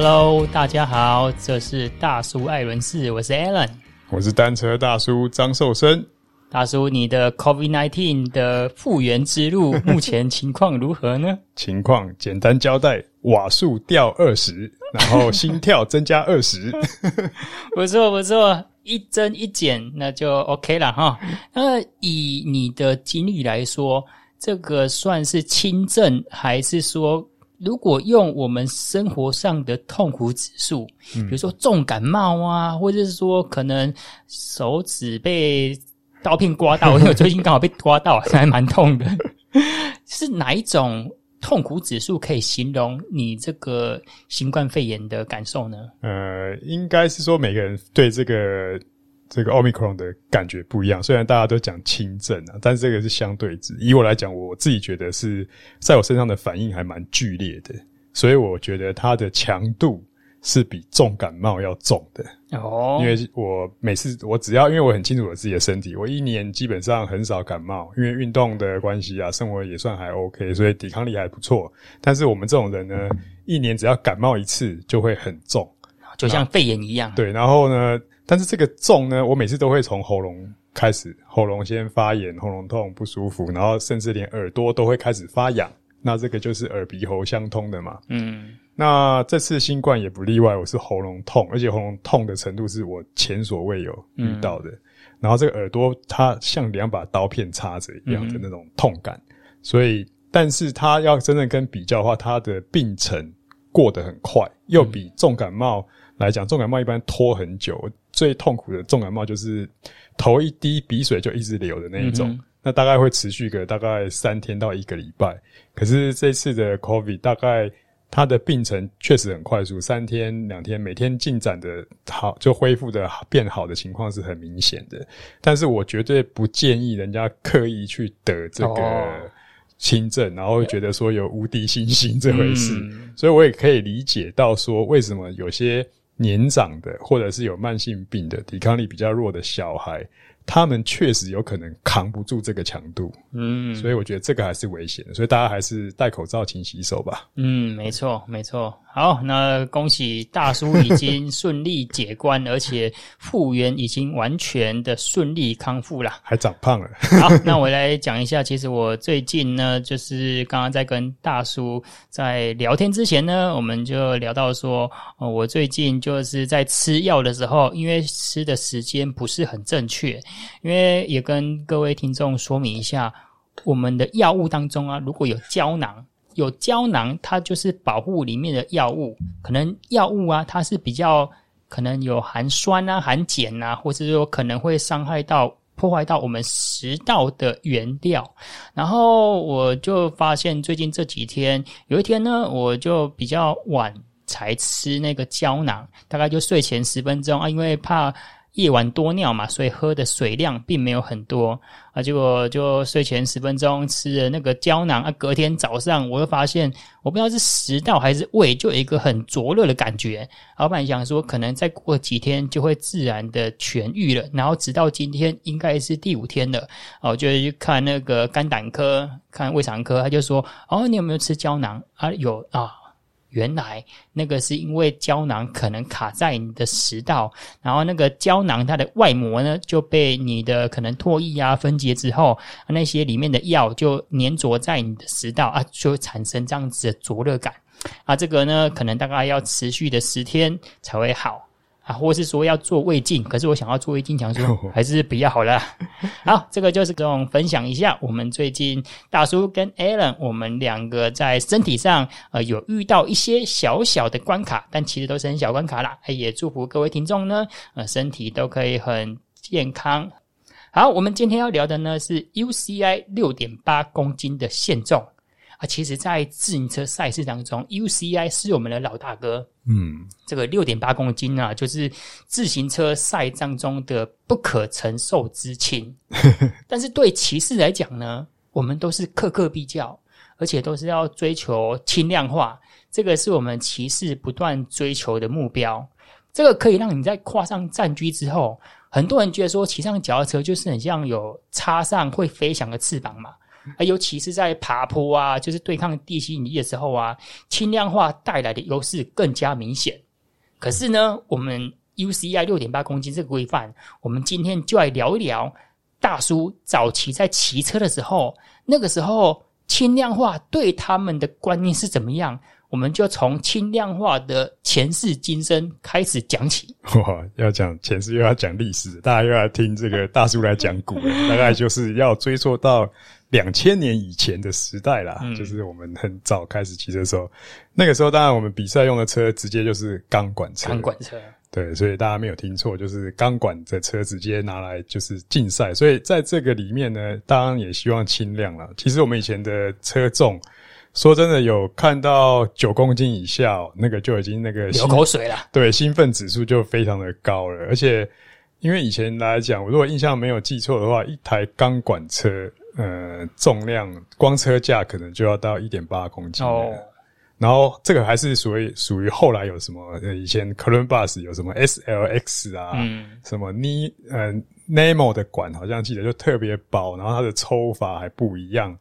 Hello，大家好，这是大叔艾伦士，我是 Alan，我是单车大叔张寿生。大叔，你的 COVID-19 的复原之路 目前情况如何呢？情况简单交代：瓦数掉二十，然后心跳增加二十。不错不错，一增一减，那就 OK 了哈。那以你的经历来说，这个算是轻症，还是说，如果用我们生活上的痛苦指数，比如说重感冒啊，或者是说可能手指被刀片刮到，因为我最近刚好被刮到，还蛮痛的。是哪一种痛苦指数可以形容你这个新冠肺炎的感受呢？呃，应该是说每个人对这个这个 Omicron 的感觉不一样。虽然大家都讲轻症啊，但是这个是相对值。以我来讲，我自己觉得是在我身上的反应还蛮剧烈的，所以我觉得它的强度。是比重感冒要重的哦，因为我每次我只要因为我很清楚我自己的身体，我一年基本上很少感冒，因为运动的关系啊，生活也算还 OK，所以抵抗力还不错。但是我们这种人呢，一年只要感冒一次就会很重，就像肺炎一样。对，然后呢，但是这个重呢，我每次都会从喉咙开始，喉咙先发炎，喉咙痛不舒服，然后甚至连耳朵都会开始发痒，那这个就是耳鼻喉相通的嘛。嗯。那这次新冠也不例外，我是喉咙痛，而且喉咙痛的程度是我前所未有遇到的。嗯、然后这个耳朵它像两把刀片插着一样的那种痛感，嗯、所以，但是它要真正跟比较的话，它的病程过得很快，又比重感冒来讲，重感冒一般拖很久，最痛苦的重感冒就是头一滴鼻水就一直流的那一种，嗯、那大概会持续个大概三天到一个礼拜。可是这次的 COVID 大概。它的病程确实很快速，三天两天，每天进展的好，就恢复的变好的情况是很明显的。但是我绝对不建议人家刻意去得这个轻症，然后会觉得说有无敌星星这回事。所以我也可以理解到说，为什么有些年长的或者是有慢性病的抵抗力比较弱的小孩。他们确实有可能扛不住这个强度，嗯，所以我觉得这个还是危险的，所以大家还是戴口罩、勤洗手吧。嗯，没错，没错。好，那恭喜大叔已经顺利解关，而且复原已经完全的顺利康复了，还长胖了。好，那我来讲一下，其实我最近呢，就是刚刚在跟大叔在聊天之前呢，我们就聊到说，哦，我最近就是在吃药的时候，因为吃的时间不是很正确，因为也跟各位听众说明一下，我们的药物当中啊，如果有胶囊。有胶囊，它就是保护里面的药物。可能药物啊，它是比较可能有含酸啊、含碱啊，或者说可能会伤害到、破坏到我们食道的原料。然后我就发现，最近这几天，有一天呢，我就比较晚才吃那个胶囊，大概就睡前十分钟啊，因为怕。夜晚多尿嘛，所以喝的水量并没有很多啊。结果就睡前十分钟吃了那个胶囊啊，隔天早上我又发现，我不知道是食道还是胃，就有一个很灼热的感觉。老板想说，可能再过几天就会自然的痊愈了。然后直到今天，应该是第五天了。哦，就去看那个肝胆科，看胃肠科，他就说：“哦，你有没有吃胶囊啊？有啊。”原来那个是因为胶囊可能卡在你的食道，然后那个胶囊它的外膜呢就被你的可能唾液啊分解之后，那些里面的药就粘着在你的食道啊，就会产生这样子的灼热感啊，这个呢可能大概要持续的十天才会好。啊，或是说要做胃镜，可是我想要做胃镜，想说 还是比较好了。好，这个就是跟我们分享一下，我们最近大叔跟 Alan，我们两个在身体上呃有遇到一些小小的关卡，但其实都是很小关卡啦。也祝福各位听众呢，呃，身体都可以很健康。好，我们今天要聊的呢是 UCI 六点八公斤的限重。啊，其实，在自行车赛事当中，UCI 是我们的老大哥。嗯，这个六点八公斤啊，就是自行车赛当中的不可承受之轻。但是对骑士来讲呢，我们都是克克必较，而且都是要追求轻量化。这个是我们骑士不断追求的目标。这个可以让你在跨上战駒之后，很多人觉得说骑上脚踏车就是很像有插上会飞翔的翅膀嘛。啊，尤其是在爬坡啊，就是对抗地心引力的时候啊，轻量化带来的优势更加明显。可是呢，我们 UCI 六点八公斤这个规范，我们今天就来聊一聊大叔早期在骑车的时候，那个时候轻量化对他们的观念是怎么样？我们就从轻量化的前世今生开始讲起。哇，要讲前世又要讲历史，大家又要听这个大叔来讲古，大概就是要追溯到两千年以前的时代啦。嗯、就是我们很早开始骑车的时候，那个时候当然我们比赛用的车直接就是钢管车。钢管车，对，所以大家没有听错，就是钢管的车直接拿来就是竞赛。所以在这个里面呢，当然也希望轻量了。其实我们以前的车重。说真的，有看到九公斤以下，哦，那个就已经那个流口水了。对，兴奋指数就非常的高了。而且，因为以前来讲，我如果印象没有记错的话，一台钢管车，呃，重量光车架可能就要到一点八公斤。哦。然后这个还是属于属于后来有什么？呃，以前 Columbus 有什么 SLX 啊，嗯，什么 Ni 呃 Nemo 的管，好像记得就特别薄，然后它的抽法还不一样。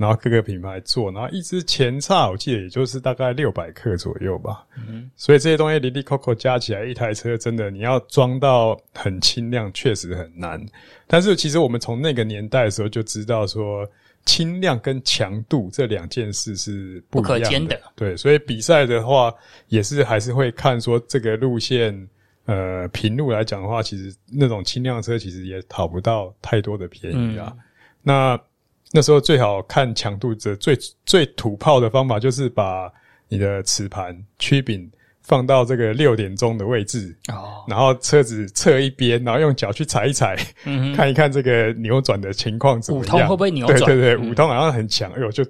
然后各个品牌做，然后一支前叉，我记得也就是大概六百克左右吧。嗯，所以这些东西零零扣扣加起来，一台车真的你要装到很轻量，确实很难。但是其实我们从那个年代的时候就知道说，轻量跟强度这两件事是不可兼的。对，所以比赛的话也是还是会看说这个路线，呃，平路来讲的话，其实那种轻量车其实也讨不到太多的便宜啊。嗯、那。那时候最好看强度的最最土炮的方法，就是把你的齿盘曲柄放到这个六点钟的位置，哦，然后车子侧一边，然后用脚去踩一踩，嗯，看一看这个扭转的情况怎么样。五通会不会扭转？对对对，五通好像很强，哎呦，就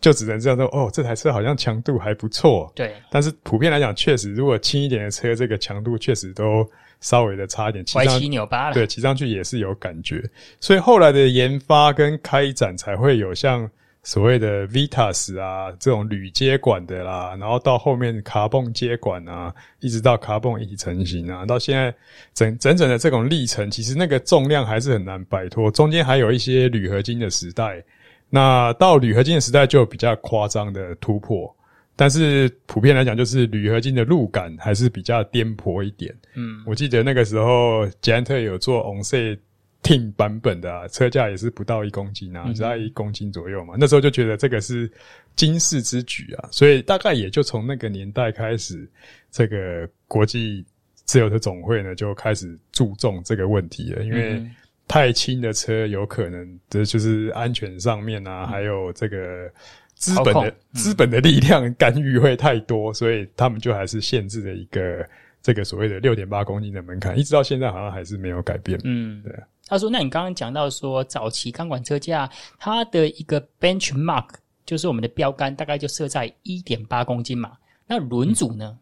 就只能这样说，哦，这台车好像强度还不错。对，但是普遍来讲，确实如果轻一点的车，这个强度确实都。稍微的差一点，歪七扭八了。对，骑上去也是有感觉。所以后来的研发跟开展才会有像所谓的 Vitas 啊这种铝接管的啦，然后到后面卡泵接管啊，一直到卡泵一体成型啊，到现在整整整的这种历程，其实那个重量还是很难摆脱。中间还有一些铝合金的时代，那到铝合金的时代就有比较夸张的突破。但是普遍来讲，就是铝合金的路感还是比较颠簸一点。嗯，我记得那个时候捷安特有做 OnSet Team 版本的啊，车架也是不到一公斤啊，只要一公斤左右嘛。那时候就觉得这个是惊世之举啊，所以大概也就从那个年代开始，这个国际自由车总会呢就开始注重这个问题了，因为太轻的车有可能这就是安全上面啊，还有这个。资本的资、嗯、本的力量干预会太多，所以他们就还是限制了一个这个所谓的六点八公斤的门槛，一直到现在好像还是没有改变。嗯，对。他说：“那你刚刚讲到说，早期钢管车架它的一个 benchmark 就是我们的标杆，大概就设在一点八公斤嘛。那轮组呢？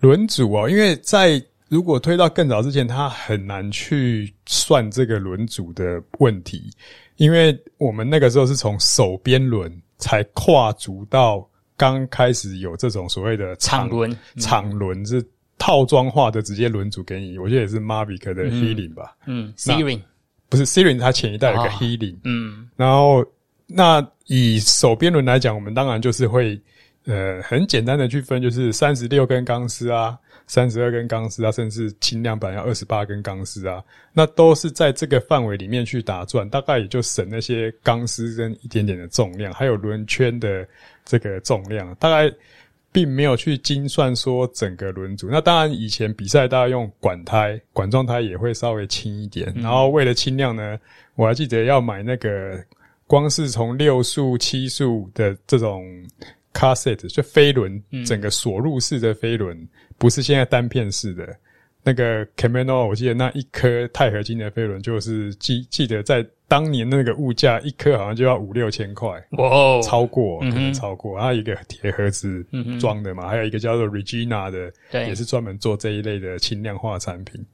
轮组哦，因为在如果推到更早之前，它很难去算这个轮组的问题，因为我们那个时候是从手边轮。”才跨足到刚开始有这种所谓的场轮，场轮是套装化的，直接轮组给你。我觉得也是 Mavic 的 Healing 吧，嗯，Searing 不是 Searing，它前一代有个 Healing，嗯，然后那以手边轮来讲，我们当然就是会呃很简单的去分，就是三十六根钢丝啊。三十二根钢丝啊，甚至轻量版要二十八根钢丝啊，那都是在这个范围里面去打转，大概也就省那些钢丝跟一点点的重量，还有轮圈的这个重量，大概并没有去精算说整个轮组。那当然，以前比赛大家用管胎、管状胎也会稍微轻一点，然后为了轻量呢，我还记得要买那个光是从六速、七速的这种 cassette 就飞轮，整个锁入式的飞轮。不是现在单片式的，那个 Camano，我记得那一颗钛合金的飞轮，就是记记得在当年那个物价，一颗好像就要五六千块，哇，超过，可能超过。然后一个铁盒子装的嘛，还有一个叫做 Regina 的，对，也是专门做这一类的轻量化产品。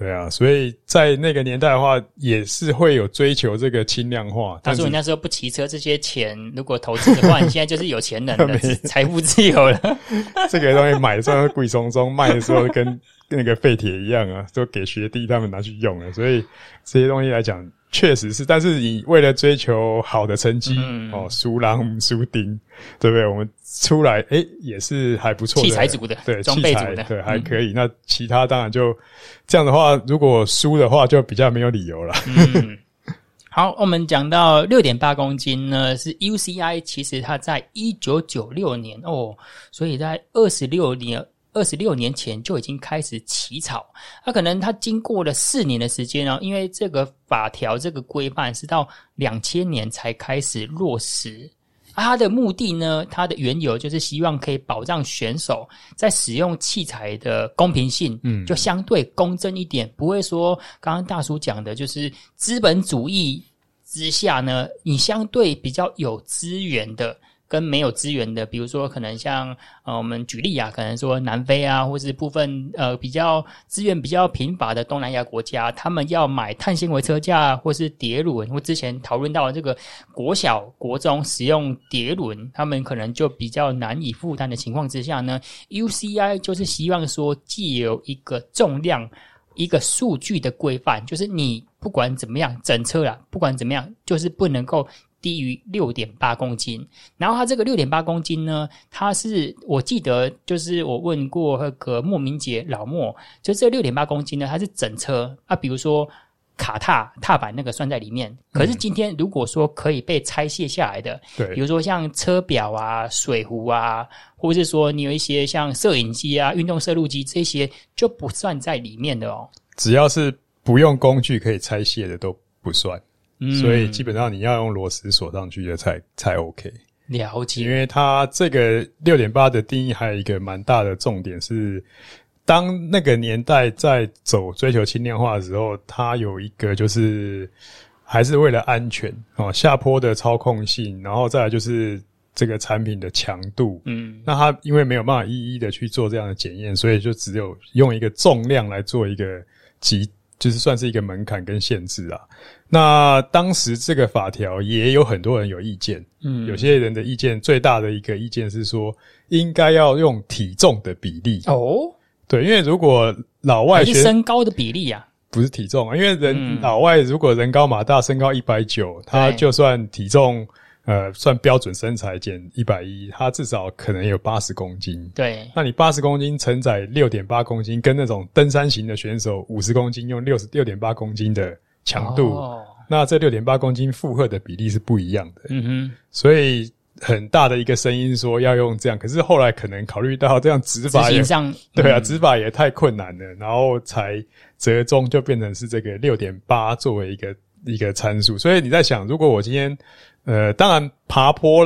对啊，所以在那个年代的话，也是会有追求这个轻量化。但是你那时候不骑车，这些钱如果投资的话，你现在就是有钱人了，财富自由了。这个东西买的时候贵松松，卖的时候跟那个废铁一样啊，都给学弟他们拿去用了。所以这些东西来讲，确实是，但是你为了追求好的成绩，嗯、哦，输狼输丁，对不对？我们出来，诶也是还不错的，器材组的，对，装备组的，对，还可以。嗯、那其他当然就这样的话，如果输的话，就比较没有理由了。嗯，好，我们讲到六点八公斤呢，是 UCI，其实它在一九九六年哦，所以在二十六年。二十六年前就已经开始起草，那可能他经过了四年的时间哦，因为这个法条这个规范是到两千年才开始落实。啊，它的目的呢，它的缘由就是希望可以保障选手在使用器材的公平性，嗯，就相对公正一点，不会说刚刚大叔讲的，就是资本主义之下呢，你相对比较有资源的。跟没有资源的，比如说可能像呃，我们举例啊，可能说南非啊，或是部分呃比较资源比较贫乏的东南亚国家，他们要买碳纤维车架或是碟轮，或之前讨论到这个国小、国中使用碟轮，他们可能就比较难以负担的情况之下呢，UCI 就是希望说，既有一个重量、一个数据的规范，就是你不管怎么样整车啦，不管怎么样，就是不能够。低于六点八公斤，然后它这个六点八公斤呢，它是我记得就是我问过那个莫明杰老莫，就这六点八公斤呢，它是整车啊，比如说卡踏踏板那个算在里面。可是今天如果说可以被拆卸下来的，对，比如说像车表啊、水壶啊，或者是说你有一些像摄影机啊、运动摄录机这些，就不算在里面的哦。只要是不用工具可以拆卸的都不算。所以基本上你要用螺丝锁上去的才才 OK。了解。因为它这个六点八的定义还有一个蛮大的重点是，当那个年代在走追求轻量化的时候，它有一个就是还是为了安全哦，下坡的操控性，然后再来就是这个产品的强度。嗯，那它因为没有办法一一的去做这样的检验，所以就只有用一个重量来做一个极。就是算是一个门槛跟限制啊。那当时这个法条也有很多人有意见，嗯，有些人的意见最大的一个意见是说，应该要用体重的比例哦。对，因为如果老外是身高的比例啊，不是体重啊，因为人老外如果人高马大，身高一百九，他就算体重。呃，算标准身材减一百一，他至少可能有八十公斤。对，那你八十公斤承载六点八公斤，跟那种登山型的选手五十公斤用六十六点八公斤的强度，哦、那这六点八公斤负荷的比例是不一样的。嗯哼，所以很大的一个声音说要用这样，可是后来可能考虑到这样执法也上，对啊，执法也太困难了，然后才折中就变成是这个六点八作为一个一个参数。所以你在想，如果我今天。呃，当然爬坡，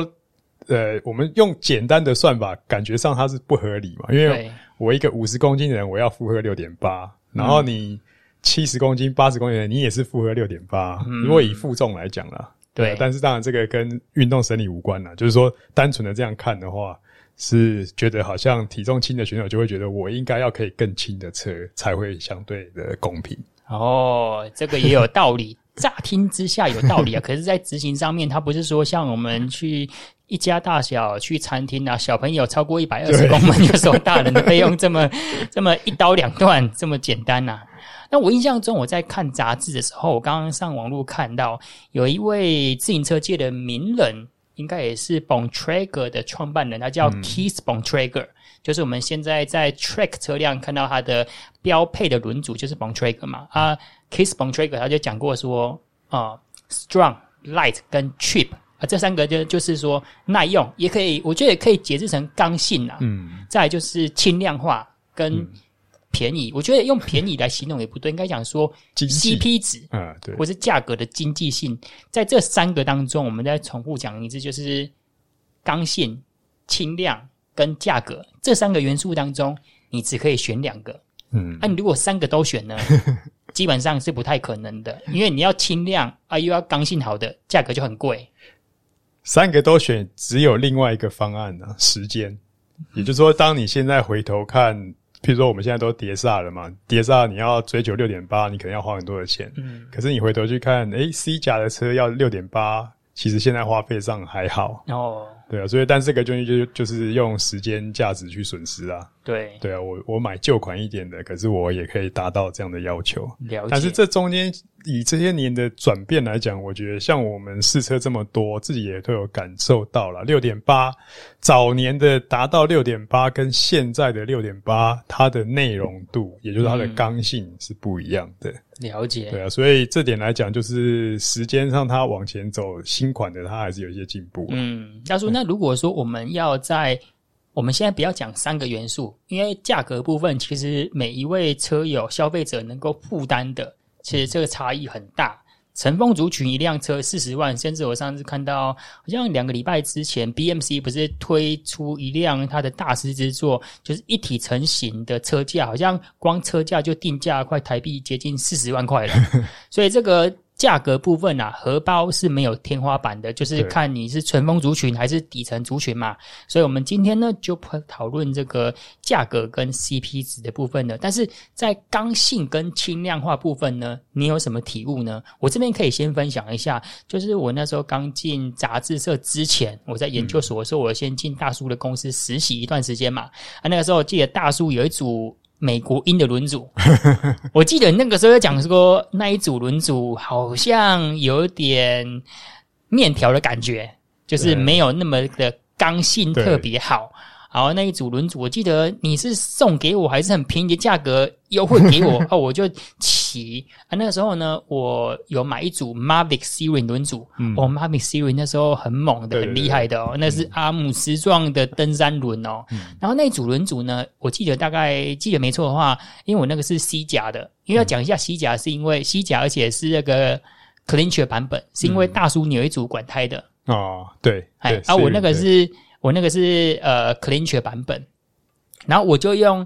呃，我们用简单的算法，感觉上它是不合理嘛，因为我一个五十公斤的人，我要负荷六点八，然后你七十公斤、八十公斤的，你也是负荷六点八。如果以负重来讲啦，对，呃，但是当然这个跟运动生理无关啦，就是说单纯的这样看的话，是觉得好像体重轻的选手就会觉得我应该要可以更轻的车才会相对的公平。哦，这个也有道理。乍听之下有道理啊，可是，在执行上面，它不是说像我们去一家大小去餐厅啊，小朋友超过一百二十公分就收大人的费用，这么这么一刀两断，这么简单呐、啊。那我印象中，我在看杂志的时候，我刚刚上网络看到有一位自行车界的名人，应该也是 Bontrager 的创办人，他叫 Keith Bontrager，、嗯、就是我们现在在 Trek 车辆看到他的标配的轮组就是 Bontrager 嘛啊。Keith Bontrager 他就讲过说啊、呃、，strong、light 跟 cheap 啊，这三个就就是说耐用，也可以，我觉得也可以解释成刚性啊。嗯。再来就是轻量化跟便宜，嗯、我觉得用便宜来形容也不对，应该讲说 CP 值啊，对，或是价格的经济性，在这三个当中，我们再重复讲一次，就是刚性、轻量跟价格这三个元素当中，你只可以选两个。嗯。那、啊、你如果三个都选呢？基本上是不太可能的，因为你要轻量啊，又要刚性好的，价格就很贵。三个都选，只有另外一个方案呢、啊，时间。也就是说，当你现在回头看，譬如说我们现在都叠刹了嘛，叠刹你要追求六点八，你可能要花很多的钱。嗯。可是你回头去看，哎、欸、C 甲的车要六点八，其实现在花费上还好。哦。对啊，所以但这个东西就就是用时间价值去损失啊。对对啊，我我买旧款一点的，可是我也可以达到这样的要求。了解。但是这中间以这些年的转变来讲，我觉得像我们试车这么多，自己也都有感受到了。六点八早年的达到六点八，跟现在的六点八，它的内容度，也就是它的刚性是不一样的。嗯、了解。对啊，所以这点来讲，就是时间上它往前走，新款的它还是有一些进步。嗯，大叔，那如果说我们要在我们现在不要讲三个元素，因为价格部分其实每一位车友消费者能够负担的，其实这个差异很大。乘风族群一辆车四十万，甚至我上次看到好像两个礼拜之前，BMC 不是推出一辆它的大师之作，就是一体成型的车架，好像光车架就定价快台币接近四十万块了，所以这个。价格部分啊，荷包是没有天花板的，就是看你是纯风族群还是底层族群嘛。所以，我们今天呢就不讨论这个价格跟 CP 值的部分了。但是在刚性跟轻量化部分呢，你有什么体悟呢？我这边可以先分享一下，就是我那时候刚进杂志社之前，我在研究所的时候，我先进大叔的公司实习一段时间嘛。啊，那个时候我记得大叔有一组。美国鹰的轮组，我记得那个时候讲说那一组轮组好像有点面条的感觉，就是没有那么的刚性特别好。然后那一组轮组，我记得你是送给我还是很便宜的价格优惠给我哦，我就骑啊。那个时候呢，我有买一组 Mavic Series 轮组，嗯、哦，Mavic Series 那时候很猛的，很厉害的哦，那是阿姆斯壮的登山轮哦。嗯、然后那组轮组呢，我记得大概记得没错的话，因为我那个是西甲的，因为要讲一下西甲，是因为西甲，而且是那个 Clincher 版本，是因为大叔你有一组管胎的哦，对，哎，啊，我那个是。我那个是呃 Clincher 版本，然后我就用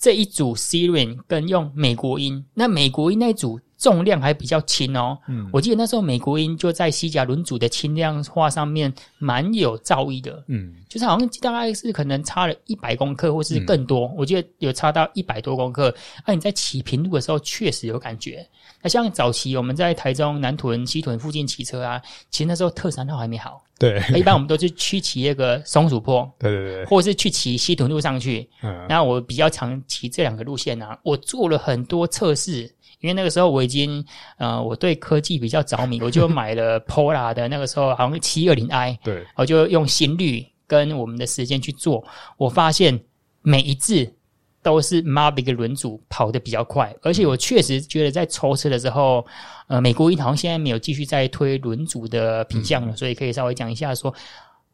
这一组 Syren 跟用美国音，那美国音那一组重量还比较轻哦。嗯，我记得那时候美国音就在西甲轮组的轻量化上面蛮有造诣的。嗯，就是好像大概是可能差了一百公克或是更多，嗯、我记得有差到一百多公克。那、啊、你在骑平路的时候确实有感觉。那像早期我们在台中南屯、西屯附近骑车啊，其实那时候特三号还没好。对，一般我们都是去骑那个松鼠坡，对对对，或者是去骑西屯路上去。嗯，那我比较常骑这两个路线啊。我做了很多测试，因为那个时候我已经呃，我对科技比较着迷，我就买了 Polar 的那个时候好像七二零 i，对，我就用心率跟我们的时间去做，我发现每一次。都是 Mavic 轮组跑得比较快，而且我确实觉得在抽车的时候，呃，美国鹰好像现在没有继续在推轮组的品相了，嗯、所以可以稍微讲一下说，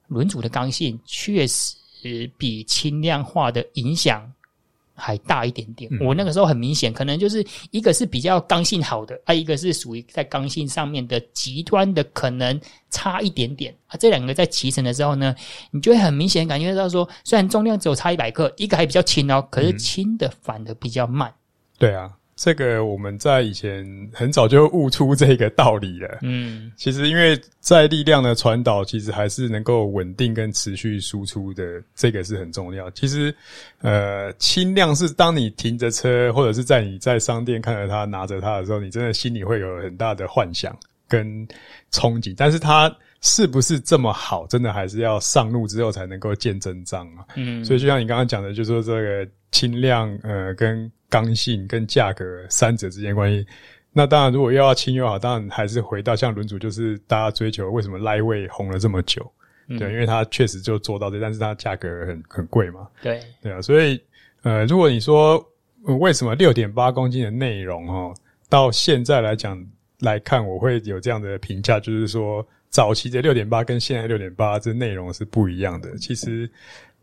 轮组的刚性确实比轻量化的影响还大一点点，我那个时候很明显，可能就是一个是比较刚性好的，啊，一个是属于在刚性上面的极端的，可能差一点点啊。这两个在骑乘的时候呢，你就会很明显感觉到说，虽然重量只有差一百克，一个还比较轻哦，可是轻的反而比较慢。嗯、对啊。这个我们在以前很早就悟出这个道理了。嗯，其实因为在力量的传导，其实还是能够稳定跟持续输出的，这个是很重要。其实，呃，轻量是当你停着车，或者是在你在商店看着它拿着它的时候，你真的心里会有很大的幻想跟憧憬。但是它是不是这么好，真的还是要上路之后才能够见真章啊。嗯，所以就像你刚刚讲的，就是说这个轻量，呃，跟刚性跟价格三者之间关系，那当然如果又要轻又好，当然还是回到像轮组，就是大家追求为什么 Lightweight 红了这么久，嗯、对，因为它确实就做到这，但是它价格很很贵嘛，对对啊，所以呃，如果你说、呃、为什么六点八公斤的内容哦，到现在来讲来看，我会有这样的评价，就是说早期的六点八跟现在六点八这内容是不一样的，其实，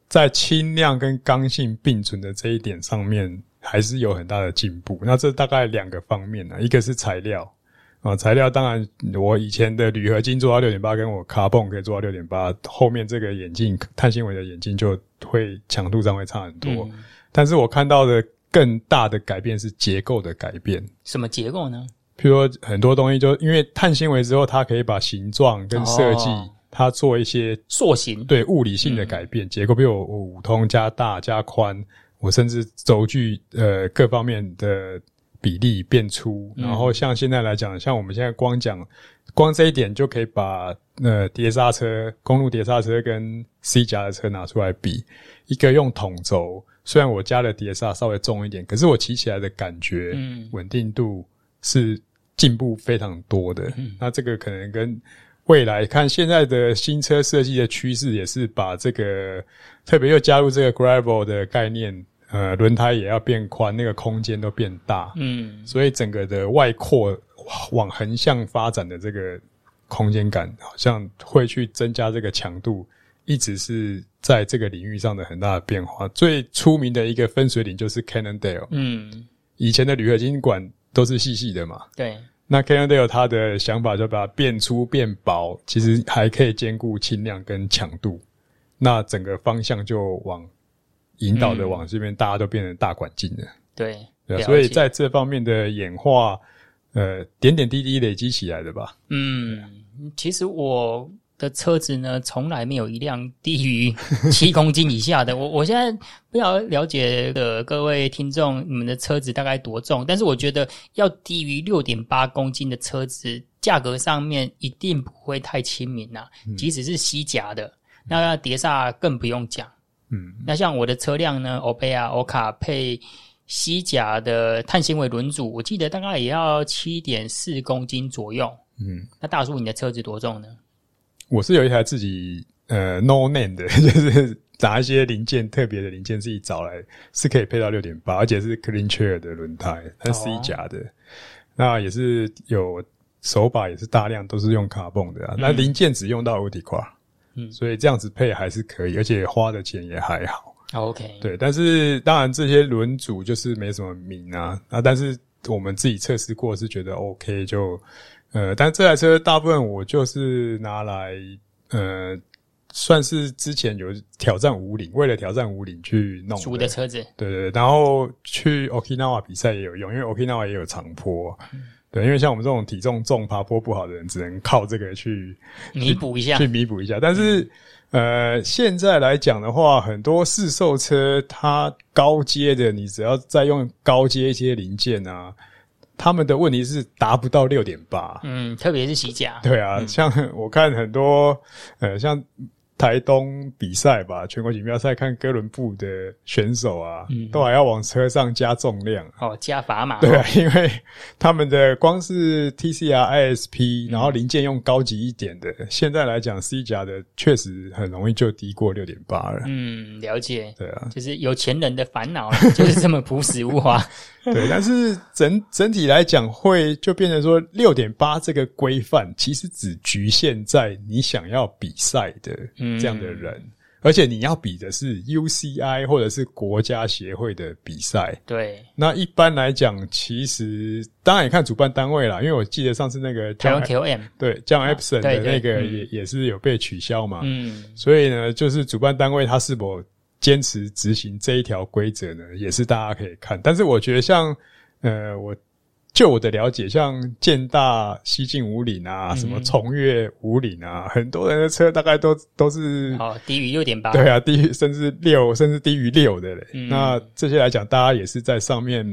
在轻量跟刚性并存的这一点上面。还是有很大的进步。那这大概两个方面呢，一个是材料啊，材料当然我以前的铝合金做到六点八，跟我 Carbon 可以做到六点八，后面这个眼镜碳纤维的眼镜就会强度上会差很多。嗯、但是我看到的更大的改变是结构的改变。什么结构呢？譬如说很多东西就因为碳纤维之后，它可以把形状跟设计、哦、它做一些塑形，对物理性的改变。嗯、结构比如我五通加大加宽。我甚至轴距呃各方面的比例变粗，然后像现在来讲，像我们现在光讲光这一点就可以把呃碟刹车、公路碟刹车跟 C 夹的车拿出来比，一个用筒轴虽然我加了碟刹稍微重一点，可是我骑起来的感觉，嗯，稳定度是进步非常多的。嗯，那这个可能跟未来看现在的新车设计的趋势，也是把这个特别又加入这个 gravel 的概念，呃，轮胎也要变宽，那个空间都变大，嗯，所以整个的外扩往横向发展的这个空间感，好像会去增加这个强度，一直是在这个领域上的很大的变化。最出名的一个分水岭就是 Cannondale，嗯，以前的铝合金管都是细细的嘛，对。那 Cannondale 他的想法就把它变粗变薄，其实还可以兼顾轻量跟强度。那整个方向就往引导的往这边，大家都变成大管径了。对，对，所以在这方面的演化，呃，点点滴滴累积起来的吧。嗯，其实我。的车子呢，从来没有一辆低于七公斤以下的。我我现在不要了解的各位听众，你们的车子大概多重？但是我觉得要低于六点八公斤的车子，价格上面一定不会太亲民呐。即使是西甲的，那碟刹更不用讲。嗯，那像我的车辆呢，欧贝亚、欧卡配西甲的碳纤维轮组，我记得大概也要七点四公斤左右。嗯，那大叔，你的车子多重呢？我是有一台自己呃 no name 的，就是拿一些零件特别的零件自己找来，是可以配到六点八，而且是 clean chair 的轮胎，它是 C 夹的，哦、那也是有手把，也是大量都是用卡泵的啊。嗯、那零件只用到 Utica，嗯，所以这样子配还是可以，而且花的钱也还好。OK，对，但是当然这些轮组就是没什么名啊，啊，但是我们自己测试过是觉得 OK 就。呃，但这台车大部分我就是拿来，呃，算是之前有挑战五岭，为了挑战五岭去弄租的车子。对对对，然后去 Okinawa 比赛也有用，因为 Okinawa 也有长坡。嗯、对，因为像我们这种体重重、爬坡不好的人，只能靠这个去弥补一下，去弥补一下。但是，嗯、呃，现在来讲的话，很多试售车它高阶的，你只要再用高阶一些零件啊。他们的问题是达不到六点八，嗯，特别是西甲，对啊，嗯、像我看很多，呃，像。台东比赛吧，全国锦标赛看哥伦布的选手啊，嗯、都还要往车上加重量哦，加砝码。对啊，因为他们的光是 TCR ISP，然后零件用高级一点的，嗯、现在来讲 C 甲的确实很容易就低过六点八了。嗯，了解。对啊，就是有钱人的烦恼，就是这么朴实无华。对，但是整整体来讲，会就变成说六点八这个规范，其实只局限在你想要比赛的。嗯这样的人，而且你要比的是 UCI 或者是国家协会的比赛。对，那一般来讲，其实当然也看主办单位啦，因为我记得上次那个 KOM 对 John Epson 的那个也也是有被取消嘛。嗯，所以呢，就是主办单位他是否坚持执行这一条规则呢，也是大家可以看。但是我觉得像呃我。就我的了解，像建大西进五岭啊，什么崇越五岭啊，嗯、很多人的车大概都都是哦低于六点八，对啊，低于甚至六，甚至低于六的嘞。嗯、那这些来讲，大家也是在上面，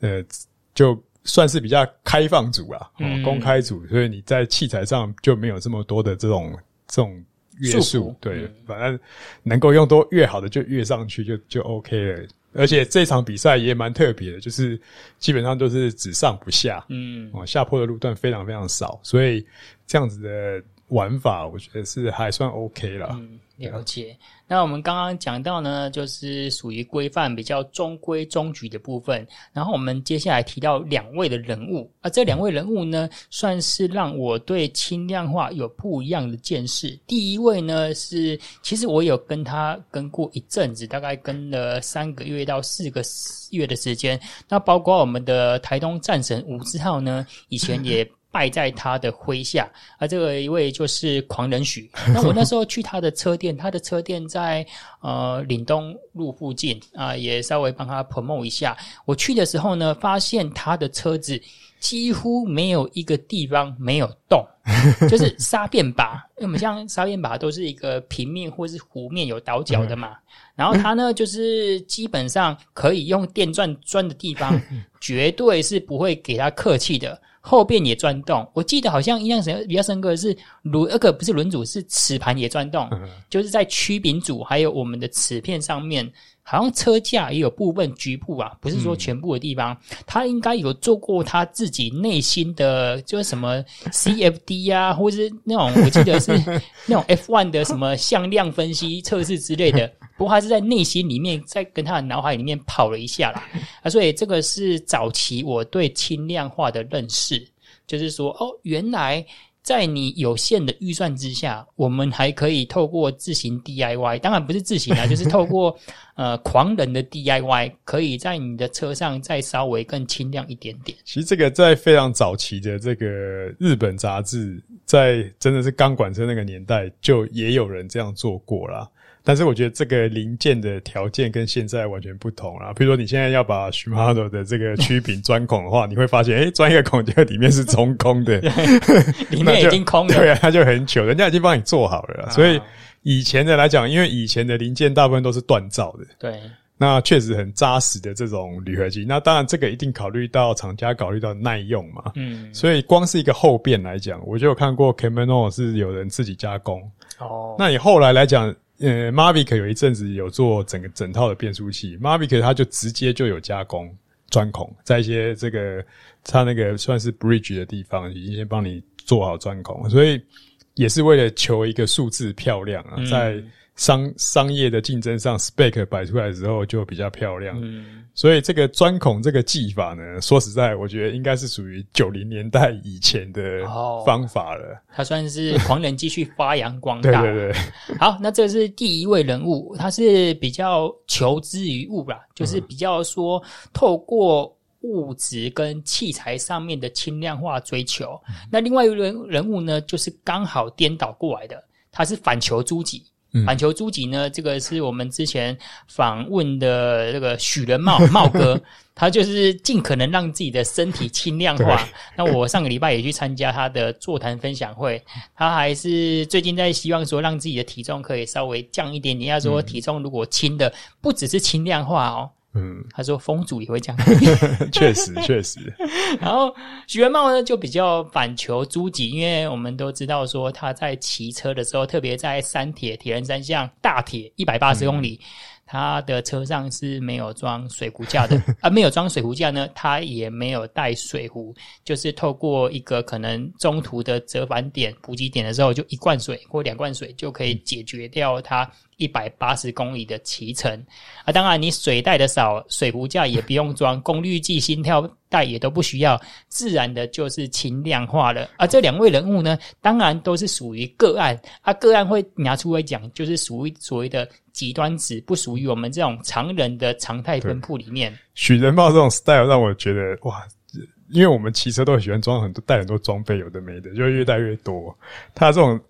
呃，就算是比较开放组啊，哦、公开组，所以你在器材上就没有这么多的这种这种约束，对，嗯、反正能够用多越好的就越上去就就 OK 了。而且这场比赛也蛮特别的，就是基本上都是只上不下，嗯，哦，下坡的路段非常非常少，所以这样子的玩法，我觉得是还算 OK 了。嗯了解。那我们刚刚讲到呢，就是属于规范比较中规中矩的部分。然后我们接下来提到两位的人物，啊，这两位人物呢，算是让我对轻量化有不一样的见识。第一位呢是，其实我有跟他跟过一阵子，大概跟了三个月到四个月的时间。那包括我们的台东战神吴志浩呢，以前也。败在他的麾下，而这个一位就是狂人许。那我那时候去他的车店，他的车店在呃岭东路附近啊，也稍微帮他 promote 一下。我去的时候呢，发现他的车子几乎没有一个地方没有动，就是沙变把。因为我们像沙变把都是一个平面或是弧面有倒角的嘛，然后他呢就是基本上可以用电钻钻的地方，绝对是不会给他客气的。后边也转动，我记得好像印象比较深刻的是轮，那个不是轮组，是齿盘也转动，就是在曲柄组还有我们的齿片上面，好像车架也有部分局部啊，不是说全部的地方，他、嗯、应该有做过他自己内心的，就是什么 CFD 啊，或者是那种我记得是 那种 F1 的什么向量分析测试之类的。不过他是在内心里面，在跟他的脑海里面跑了一下啦。啊，所以这个是早期我对轻量化的认识，就是说，哦，原来。在你有限的预算之下，我们还可以透过自行 DIY，当然不是自行啊，就是透过呃狂人的 DIY，可以在你的车上再稍微更轻量一点点。其实这个在非常早期的这个日本杂志，在真的是钢管车那个年代，就也有人这样做过啦。但是我觉得这个零件的条件跟现在完全不同啦。比如说你现在要把 Shimano 的这个曲柄钻孔的话，你会发现，诶，钻一个孔，结果里面是中空的，里面已经空了。对啊，它就很糗，人家已经帮你做好了所以以前的来讲，因为以前的零件大部分都是锻造的，对，那确实很扎实的这种铝合金。那当然这个一定考虑到厂家考虑到耐用嘛。嗯，所以光是一个后变来讲，我就有看过 Camano 是有人自己加工。哦，那你后来来讲。呃，Mavic 有一阵子有做整个整套的变速器，Mavic 它就直接就有加工钻孔，在一些这个它那个算是 bridge 的地方，已经先帮你做好钻孔，所以也是为了求一个数字漂亮啊，在。商商业的竞争上，spec 摆出来的时候就比较漂亮。嗯，所以这个钻孔这个技法呢，说实在，我觉得应该是属于九零年代以前的方法了。他算是狂人继续发扬光大。对对对。好，那这是第一位人物，他是比较求之于物啦，就是比较说透过物质跟器材上面的轻量化追求。嗯，那另外一位人人物呢，就是刚好颠倒过来的，他是反求诸己。反求诸己呢，这个是我们之前访问的这个许仁茂 茂哥，他就是尽可能让自己的身体轻量化。那我上个礼拜也去参加他的座谈分享会，他还是最近在希望说让自己的体重可以稍微降一点点。要说体重如果轻的，不只是轻量化哦。嗯，他说风主也会降，确实 确实。然后许元茂呢就比较反求诸己，因为我们都知道说他在骑车的时候，特别在山铁铁人三项大铁一百八十公里。嗯他的车上是没有装水壶架的，啊，没有装水壶架呢，他也没有带水壶，就是透过一个可能中途的折返点、补给点的时候，就一罐水或两罐水就可以解决掉他一百八十公里的骑程。啊，当然你水带的少，水壶架也不用装，功率计、心跳带也都不需要，自然的就是轻量化了。啊，这两位人物呢，当然都是属于个案，啊，个案会拿出来讲，就是属于所谓的。极端值不属于我们这种常人的常态分布里面。许仁茂这种 style 让我觉得哇，因为我们骑车都很喜欢装很多带很多装备，有的没的，就越带越多。他这种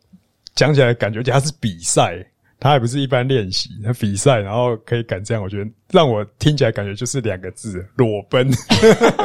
讲起来感觉，他是比赛，他还不是一般练习，他比赛，然后可以敢这样，我觉得让我听起来感觉就是两个字：裸奔。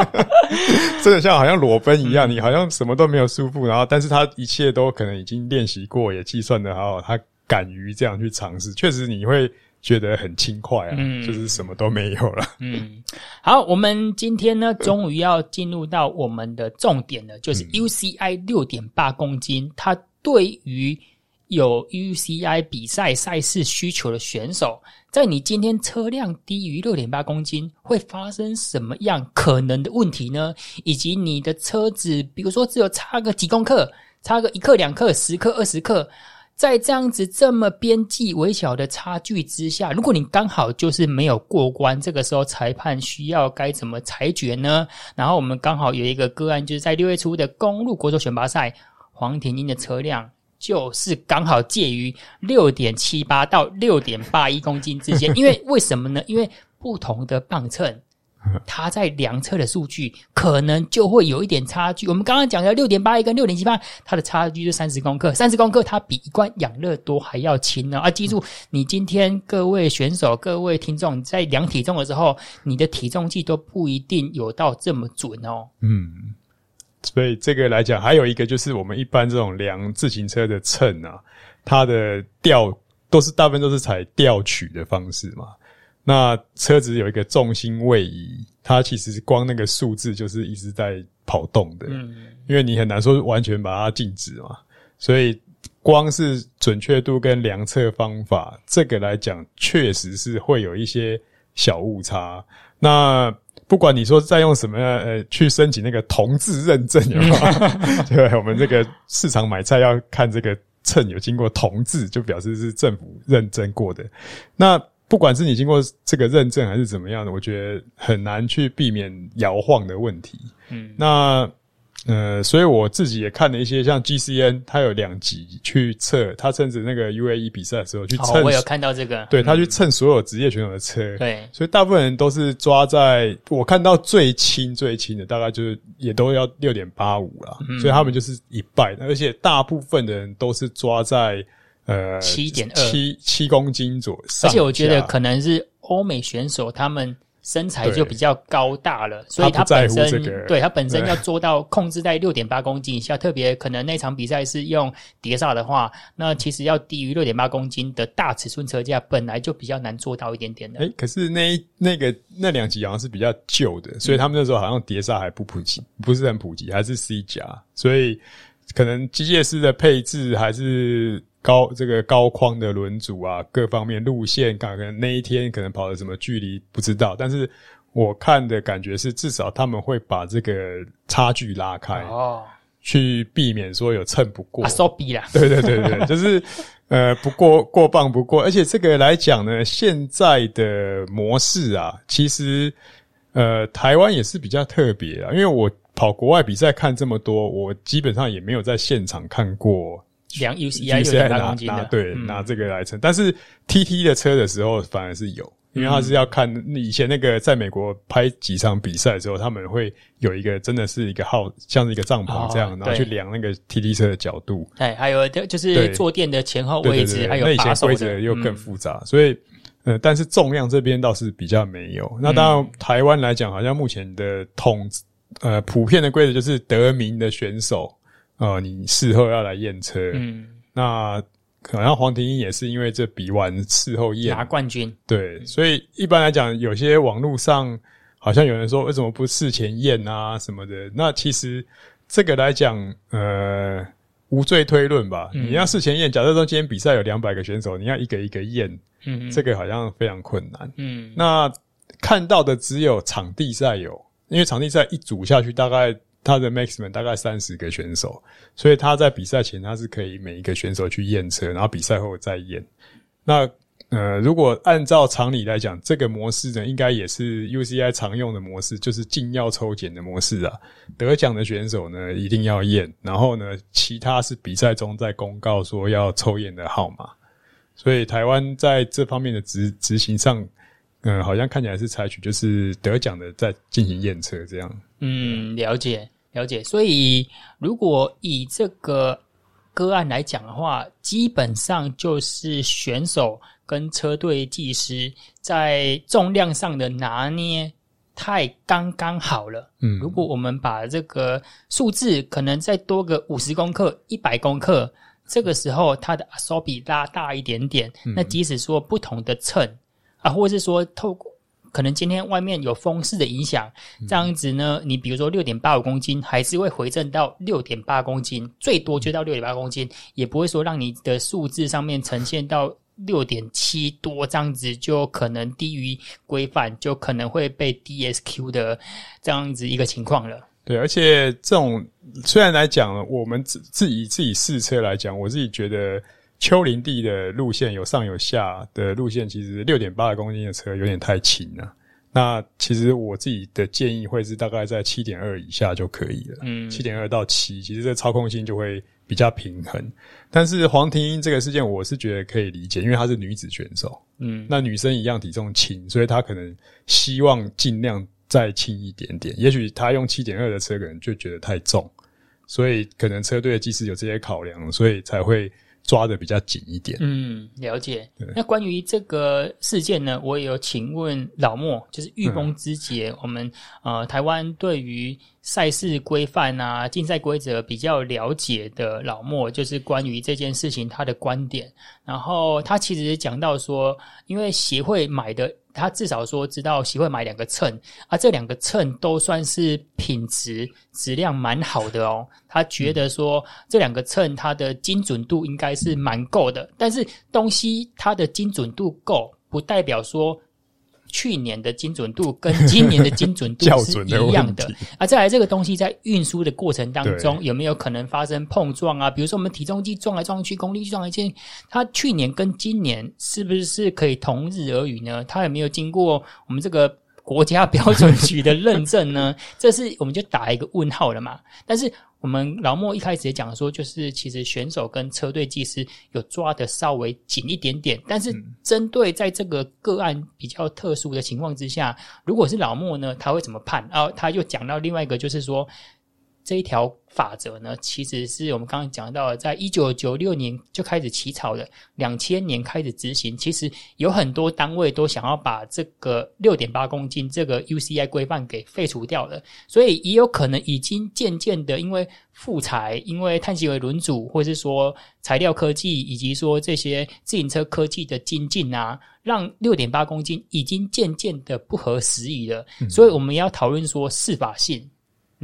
真的像好像裸奔一样，你好像什么都没有束缚，然后但是他一切都可能已经练习过，也计算的好好，他。敢于这样去尝试，确实你会觉得很轻快啊，嗯，就是什么都没有了。嗯，好，我们今天呢，终于要进入到我们的重点了，就是 UCI 六点八公斤，它对于有 UCI 比赛赛事需求的选手，在你今天车辆低于六点八公斤，会发生什么样可能的问题呢？以及你的车子，比如说只有差个几公克，差个一克、两克、十克、二十克。在这样子这么边际微小的差距之下，如果你刚好就是没有过关，这个时候裁判需要该怎么裁决呢？然后我们刚好有一个个案，就是在六月初的公路国手选拔赛，黄田英的车辆就是刚好介于六点七八到六点八一公斤之间。因为为什么呢？因为不同的磅秤。它在量测的数据可能就会有一点差距。我们刚刚讲的六点八一跟六点七八，它的差距是三十公克，三十公克它比一罐养乐多还要轻呢。啊，记住，你今天各位选手、各位听众在量体重的时候，你的体重计都不一定有到这么准哦。嗯，所以这个来讲，还有一个就是我们一般这种量自行车的秤啊，它的吊都是大部分都是采吊取的方式嘛。那车子有一个重心位移，它其实光那个数字就是一直在跑动的，嗯，因为你很难说完全把它静止嘛，所以光是准确度跟量测方法，这个来讲，确实是会有一些小误差。那不管你说在用什么呃去申请那个铜质认证有没有？对，我们这个市场买菜要看这个秤有经过铜质，就表示是政府认证过的。那不管是你经过这个认证还是怎么样的，我觉得很难去避免摇晃的问题。嗯，那。呃，所以我自己也看了一些，像 GCN，他有两集去测，他甚至那个 UAE 比赛的时候去测，哦，我有看到这个，对，他去蹭所有职业选手的车，嗯，对，所以大部分人都是抓在，我看到最轻最轻的大概就是也都要六点八五啦，嗯，所以他们就是一半，而且大部分的人都是抓在呃七点二七七公斤左右，而且我觉得可能是欧美选手他们。身材就比较高大了，所以他本身他、这个、对他本身要做到控制在六点八公斤以下，特别可能那场比赛是用碟刹的话，那其实要低于六点八公斤的大尺寸车架本来就比较难做到一点点的。哎、欸、可是那那个那两集好像是比较旧的，所以他们那时候好像碟刹还不普及，不是很普及，还是 C 夹，所以可能机械师的配置还是。高这个高框的轮组啊，各方面路线，可能那一天可能跑了什么距离不知道，但是我看的感觉是，至少他们会把这个差距拉开哦，去避免说有蹭不过。啊，说比啦，对对对对，就是呃不过过磅不过，而且这个来讲呢，现在的模式啊，其实呃台湾也是比较特别啊，因为我跑国外比赛看这么多，我基本上也没有在现场看过。量 UCI 六点八公斤的，对，嗯、拿这个来称。但是 TT 的车的时候反而是有，因为他是要看以前那个在美国拍几场比赛的时候，他们会有一个真的是一个号，像是一个帐篷这样，哦、然后去量那个 TT 车的角度。对，还有就是坐垫的前后位置，还有。那以前规则又更复杂，嗯、所以呃，但是重量这边倒是比较没有。那当然，台湾来讲，好像目前的统呃普遍的规则就是得名的选手。呃，你事后要来验车，嗯，那可能黄庭英也是因为这比完事后验拿冠军，对，所以一般来讲，有些网络上好像有人说为什么不事前验啊什么的，那其实这个来讲，呃，无罪推论吧。嗯、你要事前验，假设说今天比赛有两百个选手，你要一个一个验，嗯，这个好像非常困难，嗯，那看到的只有场地赛有，因为场地赛一组下去大概。他的 maximum 大概三十个选手，所以他在比赛前他是可以每一个选手去验车，然后比赛后再验。那呃，如果按照常理来讲，这个模式呢，应该也是 UCI 常用的模式，就是禁要抽检的模式啊。得奖的选手呢，一定要验，然后呢，其他是比赛中在公告说要抽验的号码。所以台湾在这方面的执执行上，嗯、好像看起来是采取就是得奖的再进行验车这样。嗯，了解。了解，所以如果以这个个案来讲的话，基本上就是选手跟车队技师在重量上的拿捏太刚刚好了。嗯，如果我们把这个数字可能再多个五十公克、一百公克，这个时候它的 ASOBI 拉大一点点，那即使说不同的秤啊，或是说透过。可能今天外面有风势的影响，这样子呢，你比如说六点八五公斤，还是会回正到六点八公斤，最多就到六点八公斤，也不会说让你的数字上面呈现到六点七多，这样子就可能低于规范，就可能会被 DSQ 的这样子一个情况了。对，而且这种虽然来讲，我们自自己自己试车来讲，我自己觉得。丘陵地的路线有上有下的路线，其实六点八公斤的车有点太轻了。那其实我自己的建议会是大概在七点二以下就可以了。嗯，七点二到七，其实这操控性就会比较平衡。但是黄婷英这个事件，我是觉得可以理解，因为她是女子选手。嗯，那女生一样体重轻，所以她可能希望尽量再轻一点点。也许她用七点二的车，可能就觉得太重，所以可能车队的技师有这些考量，所以才会。抓的比较紧一点。嗯，了解。那关于这个事件呢，我也有请问老莫，就是驭风之劫，嗯、我们呃台湾对于赛事规范啊、竞赛规则比较了解的老莫，就是关于这件事情他的观点。然后他其实讲到说，因为协会买的，他至少说知道协会买两个秤，啊，这两个秤都算是品质质量蛮好的哦。他觉得说这两个秤它的精准度应该是蛮够的，但是东西它的精准度够，不代表说。去年的精准度跟今年的精准度 是一样的啊！再来，这个东西在运输的过程当中有没有可能发生碰撞啊？比如说我们体重机撞来撞去，功率计撞来撞去，它去年跟今年是不是可以同日而语呢？它有没有经过我们这个国家标准局的认证呢？这是我们就打一个问号了嘛？但是。我们老莫一开始也讲说，就是其实选手跟车队技师有抓得稍微紧一点点，但是针对在这个个案比较特殊的情况之下，如果是老莫呢，他会怎么判？然后他又讲到另外一个，就是说。这一条法则呢，其实是我们刚刚讲到的，在一九九六年就开始起草的，两千年开始执行。其实有很多单位都想要把这个六点八公斤这个 UCI 规范给废除掉了，所以也有可能已经渐渐的，因为复材、因为碳纤维轮组，或是说材料科技，以及说这些自行车科技的精进啊，让六点八公斤已经渐渐的不合时宜了。嗯、所以我们要讨论说适法性。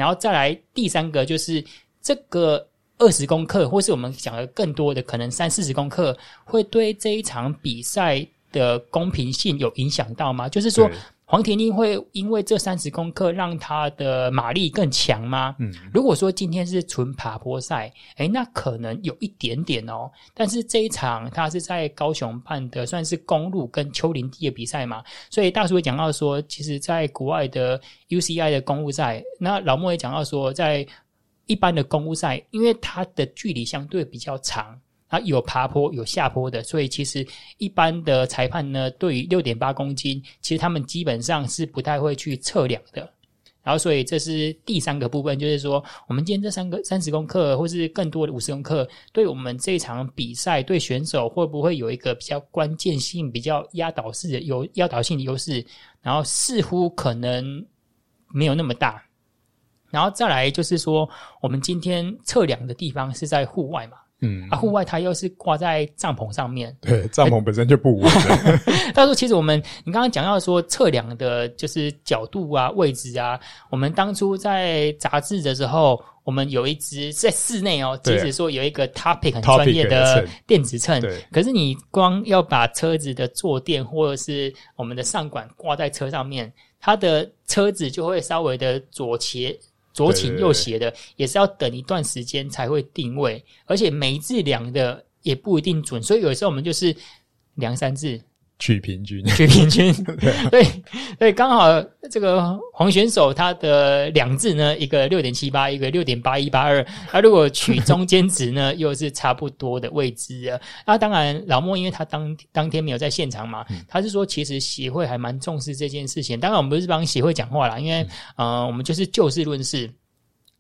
然后再来第三个就是这个二十公克，或是我们讲的更多的可能三四十公克，会对这一场比赛的公平性有影响到吗？就是说。黄婷婷会因为这三十公克让他的马力更强吗？嗯，如果说今天是纯爬坡赛，诶，那可能有一点点哦。但是这一场他是在高雄办的，算是公路跟丘陵地的比赛嘛，所以大叔也讲到说，其实在国外的 UCI 的公路赛，那老莫也讲到说，在一般的公路赛，因为它的距离相对比较长。它有爬坡有下坡的，所以其实一般的裁判呢，对于六点八公斤，其实他们基本上是不太会去测量的。然后，所以这是第三个部分，就是说，我们今天这三个三十公克，或是更多的五十公克，对我们这场比赛，对选手会不会有一个比较关键性、比较压倒式的有压倒性的优势？然后似乎可能没有那么大。然后再来就是说，我们今天测量的地方是在户外嘛？嗯，啊，户外它又是挂在帐篷上面，对，帐篷本身就不稳。他说，其实我们，你刚刚讲到说测量的就是角度啊、位置啊，我们当初在杂志的时候，我们有一支在室内哦，即使说有一个 Topic 很专业的电子秤，可是你光要把车子的坐垫或者是我们的上管挂在车上面，它的车子就会稍微的左斜。左倾右斜的，也是要等一段时间才会定位，而且每一次量的也不一定准，所以有时候我们就是量三次取平均，取平均。对，所以刚好这个黄选手他的两字呢，一个六点七八，一个六点八一八二，他如果取中间值呢，又是差不多的位置啊。那当然，老莫因为他当当天没有在现场嘛，他是说其实协会还蛮重视这件事情。当然，我们不是帮协会讲话啦，因为呃，我们就是就事论事。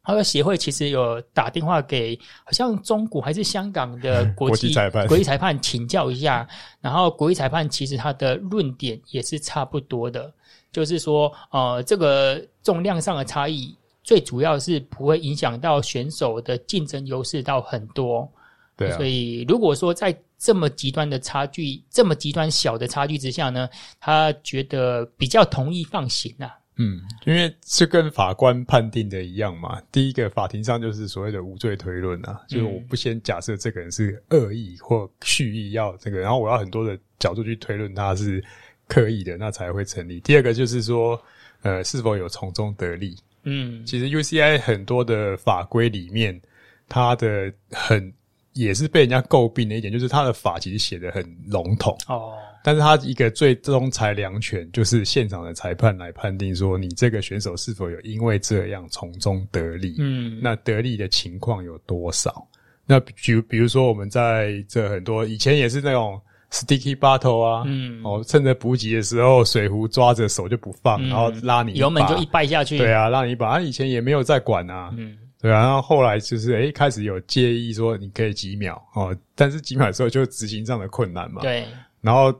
他说协会其实有打电话给好像中国还是香港的 国际、嗯、国际裁判，国际裁判请教一下。然后国际裁判其实他的论点也是差不多的，就是说呃这个重量上的差异，最主要是不会影响到选手的竞争优势到很多。对啊，所以如果说在这么极端的差距、这么极端小的差距之下呢，他觉得比较同意放行啊。嗯，因为这跟法官判定的一样嘛。第一个，法庭上就是所谓的无罪推论啊，就是我不先假设这个人是恶意或蓄意要这个，然后我要很多的角度去推论他是刻意的，那才会成立。第二个就是说，呃，是否有从中得利？嗯，其实 UCI 很多的法规里面，它的很也是被人家诟病的一点，就是它的法其实写得很笼统哦。但是他一个最终裁量权就是现场的裁判来判定说，你这个选手是否有因为这样从中得利？嗯，那得利的情况有多少？那比如比如说我们在这很多以前也是那种 sticky bottle 啊，嗯，哦，趁着补给的时候水壶抓着手就不放，嗯、然后拉你，油门就一掰下去，对啊，拉你一把。他、啊、以前也没有在管啊，嗯，对啊，然后后来就是诶、欸、开始有介意说你可以几秒哦，但是几秒之后就执行上的困难嘛，对，然后。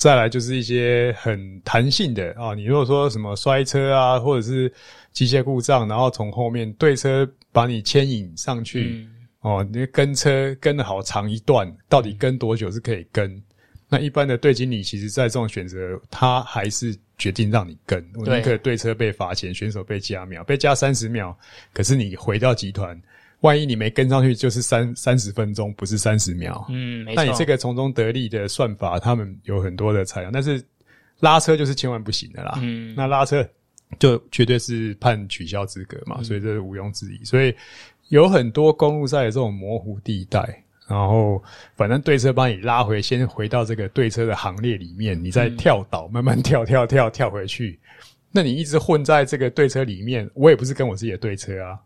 再来就是一些很弹性的啊，你如果说什么摔车啊，或者是机械故障，然后从后面对车把你牵引上去，嗯、哦，你跟车跟了好长一段，到底跟多久是可以跟？那一般的队经理其实在这种选择，他还是决定让你跟，我宁可对车被罚钱，选手被加秒，被加三十秒，可是你回到集团。万一你没跟上去，就是三三十分钟，不是三十秒。嗯，没错。那你这个从中得利的算法，他们有很多的采用，但是拉车就是千万不行的啦。嗯，那拉车就绝对是判取消资格嘛，嗯、所以这是毋庸置疑。所以有很多公路赛的这种模糊地带，然后反正对车帮你拉回，先回到这个对车的行列里面，你再跳岛，嗯、慢慢跳跳跳跳回去。那你一直混在这个对车里面，我也不是跟我自己的对车啊，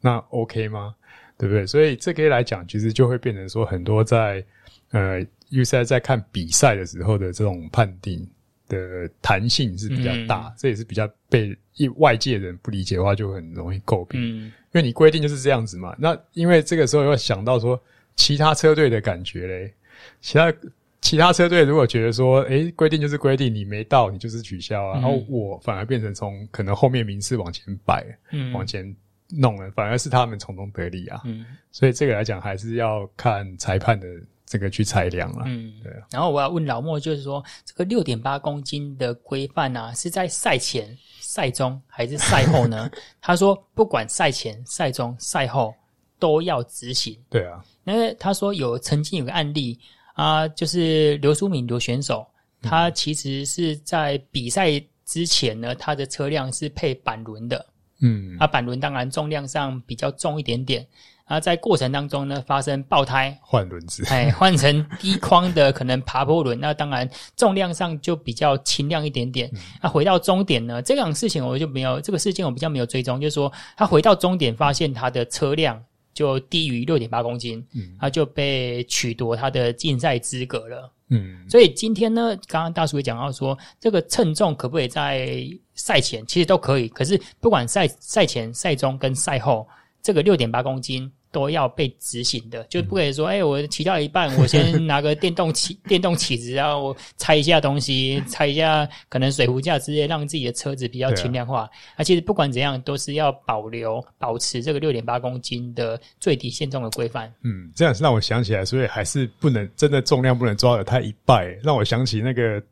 那 OK 吗？对不对？所以这个来讲，其实就会变成说，很多在呃，UCI 在看比赛的时候的这种判定的弹性是比较大，嗯、这也是比较被一外界人不理解的话，就很容易诟病。嗯，因为你规定就是这样子嘛。那因为这个时候要想到说，其他车队的感觉嘞，其他其他车队如果觉得说，诶，规定就是规定，你没到，你就是取消啊。嗯、然后我反而变成从可能后面名次往前摆，嗯，往前。弄了，反而是他们从中得利啊。嗯，所以这个来讲，还是要看裁判的这个去裁量了。嗯，对啊。然后我要问老莫，就是说这个六点八公斤的规范啊，是在赛前、赛中还是赛后呢？他说不管赛前、赛中、赛后都要执行。对啊，因为他说有曾经有个案例啊，就是刘书敏刘选手，他其实是在比赛之前呢，他的车辆是配板轮的。嗯，啊，板轮当然重量上比较重一点点，啊，在过程当中呢发生爆胎，换轮子，哎，换成低框的可能爬坡轮，那当然重量上就比较轻量一点点。那、嗯。啊、回到终点呢，这样事情我就没有这个事情我比较没有追踪，就是说他回到终点发现他的车辆就低于六点八公斤，嗯，他就被取夺他的竞赛资格了。嗯，所以今天呢，刚刚大叔也讲到说，这个称重可不可以在赛前，其实都可以。可是不管赛赛前、赛中跟赛后，这个六点八公斤。都要被执行的，就不可以说，哎、我骑到一半，我先 拿个电动起电动起子，然后拆一下东西，拆一下可能水壶架之类，让自己的车子比较轻量化。啊，其实不管怎样，都是要保留保持这个六点八公斤的最低限重的规范。嗯，这样是让我想起来，所以还是不能真的重量不能抓得太一败，让我想起那个。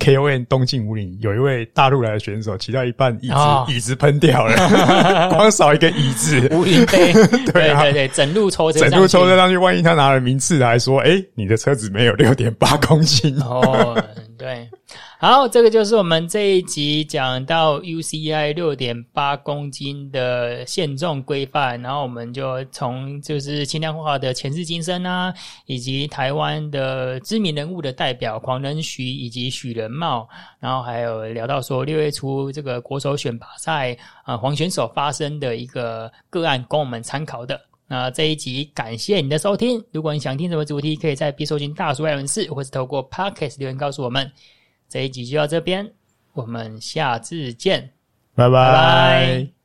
KOM 东京五岭有一位大陆来的选手骑到一半，椅子、哦、椅子喷掉了，光少一个椅子。五岭杯，对对对，整路抽车，整路抽车上去，万一他拿了名次来说，哎，你的车子没有六点八公斤哦，对。好，这个就是我们这一集讲到 UCI 六点八公斤的限重规范，然后我们就从就是轻量化的前世今生啊，以及台湾的知名人物的代表狂人徐以及许仁茂，然后还有聊到说六月初这个国手选拔赛啊黄选手发生的一个个案，供我们参考的。那这一集感谢你的收听，如果你想听什么主题，可以在必收听大叔爱轮事，或是透过 Podcast 留言告诉我们。这一集就到这边，我们下次见，拜拜。拜拜。